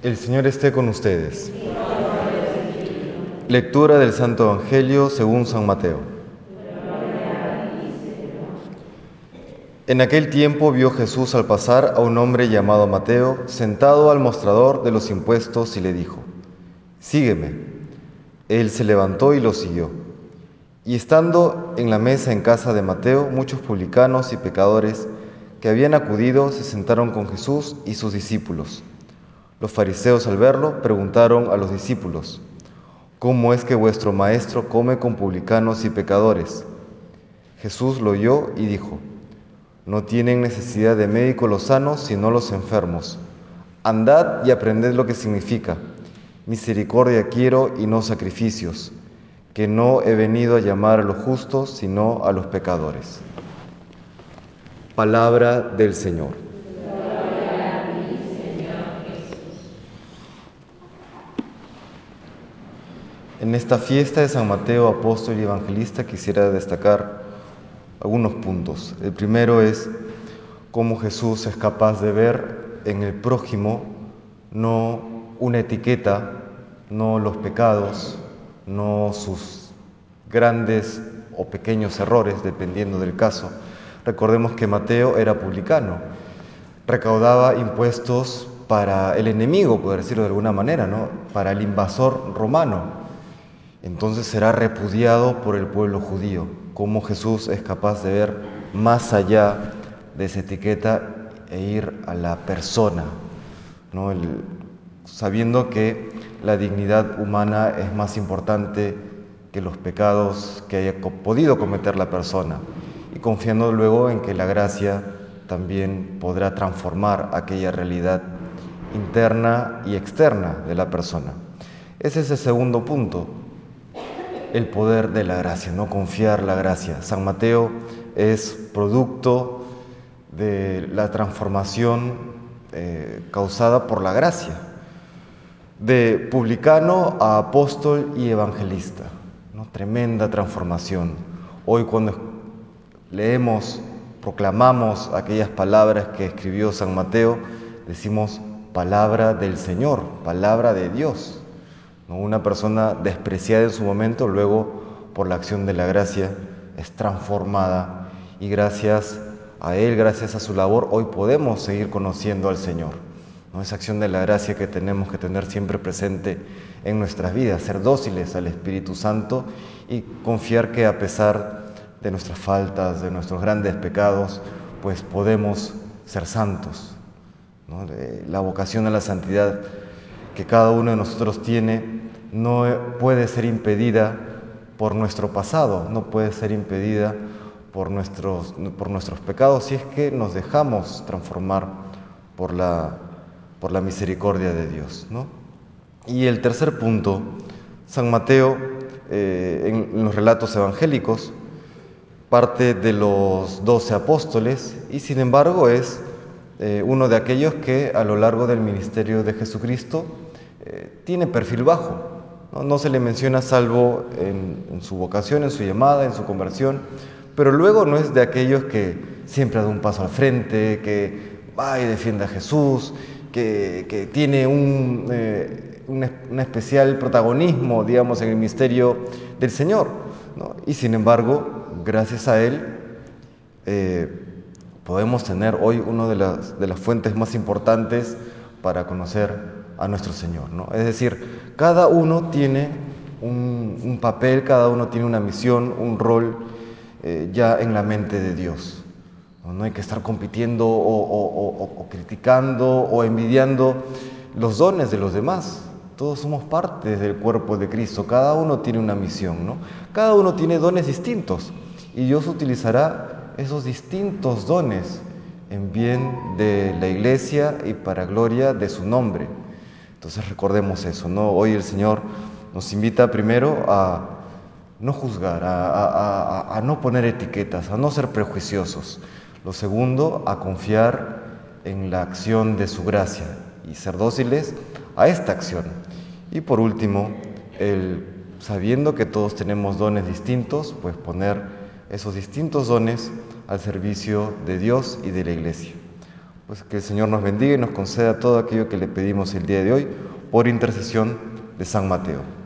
El Señor esté con ustedes. Lectura del Santo Evangelio según San Mateo. En aquel tiempo vio Jesús al pasar a un hombre llamado Mateo sentado al mostrador de los impuestos y le dijo, Sígueme. Él se levantó y lo siguió. Y estando en la mesa en casa de Mateo, muchos publicanos y pecadores que habían acudido se sentaron con Jesús y sus discípulos. Los fariseos al verlo preguntaron a los discípulos, ¿cómo es que vuestro maestro come con publicanos y pecadores? Jesús lo oyó y dijo, no tienen necesidad de médico los sanos, sino los enfermos. Andad y aprended lo que significa. Misericordia quiero y no sacrificios, que no he venido a llamar a los justos, sino a los pecadores. Palabra del Señor. En esta fiesta de San Mateo, apóstol y evangelista, quisiera destacar algunos puntos. El primero es cómo Jesús es capaz de ver en el prójimo no una etiqueta, no los pecados, no sus grandes o pequeños errores, dependiendo del caso. Recordemos que Mateo era publicano, recaudaba impuestos para el enemigo, por decirlo de alguna manera, ¿no? para el invasor romano entonces será repudiado por el pueblo judío. Cómo Jesús es capaz de ver más allá de esa etiqueta e ir a la persona, ¿no? sabiendo que la dignidad humana es más importante que los pecados que haya podido cometer la persona y confiando luego en que la gracia también podrá transformar aquella realidad interna y externa de la persona. Ese es el segundo punto, el poder de la gracia, no confiar la gracia. San Mateo es producto de la transformación eh, causada por la gracia, de publicano a apóstol y evangelista. ¿no? Tremenda transformación. Hoy cuando leemos, proclamamos aquellas palabras que escribió San Mateo, decimos palabra del Señor, palabra de Dios. Una persona despreciada en su momento, luego por la acción de la gracia es transformada y gracias a Él, gracias a su labor, hoy podemos seguir conociendo al Señor. ¿no? Esa acción de la gracia que tenemos que tener siempre presente en nuestras vidas, ser dóciles al Espíritu Santo y confiar que a pesar de nuestras faltas, de nuestros grandes pecados, pues podemos ser santos. La vocación a la santidad que cada uno de nosotros tiene no puede ser impedida por nuestro pasado, no puede ser impedida por nuestros, por nuestros pecados si es que nos dejamos transformar por la, por la misericordia de Dios. Y el tercer punto, San Mateo, eh, en, los relatos evangélicos, parte de los doce apóstoles y sin embargo es eh, uno de aquellos que a lo largo del ministerio de Jesucristo eh, tiene perfil bajo. No, se le menciona salvo en, su vocación, en su llamada, en su conversión, pero luego no es de aquellos que siempre da un paso al frente, que va y defiende a Jesús, que, tiene un, eh, un, especial protagonismo, digamos, en el misterio del Señor. Y sin embargo, gracias a Él, eh, podemos tener hoy una de las, de las fuentes más importantes para conocer a nuestro Señor. ¿no? Es decir, cada uno tiene un, papel, cada uno tiene una misión, un rol eh, ya en la mente de Dios. No, hay que estar compitiendo o, criticando o envidiando los dones de los demás. Todos somos parte del cuerpo de Cristo, cada uno tiene una misión, ¿no? Cada uno tiene dones distintos y Dios utilizará esos distintos dones en bien de la iglesia y para gloria de su nombre. Entonces recordemos eso, ¿no? Hoy el Señor nos invita primero a no juzgar, a, no poner etiquetas, a no ser prejuiciosos. Lo segundo, a confiar en la acción de su gracia y ser dóciles a esta acción. Y por último, el, sabiendo que todos tenemos dones distintos, pues poner esos distintos dones al servicio de Dios y de la iglesia. Pues que el Señor nos bendiga y nos conceda todo aquello que le pedimos el día de hoy por intercesión de San Mateo.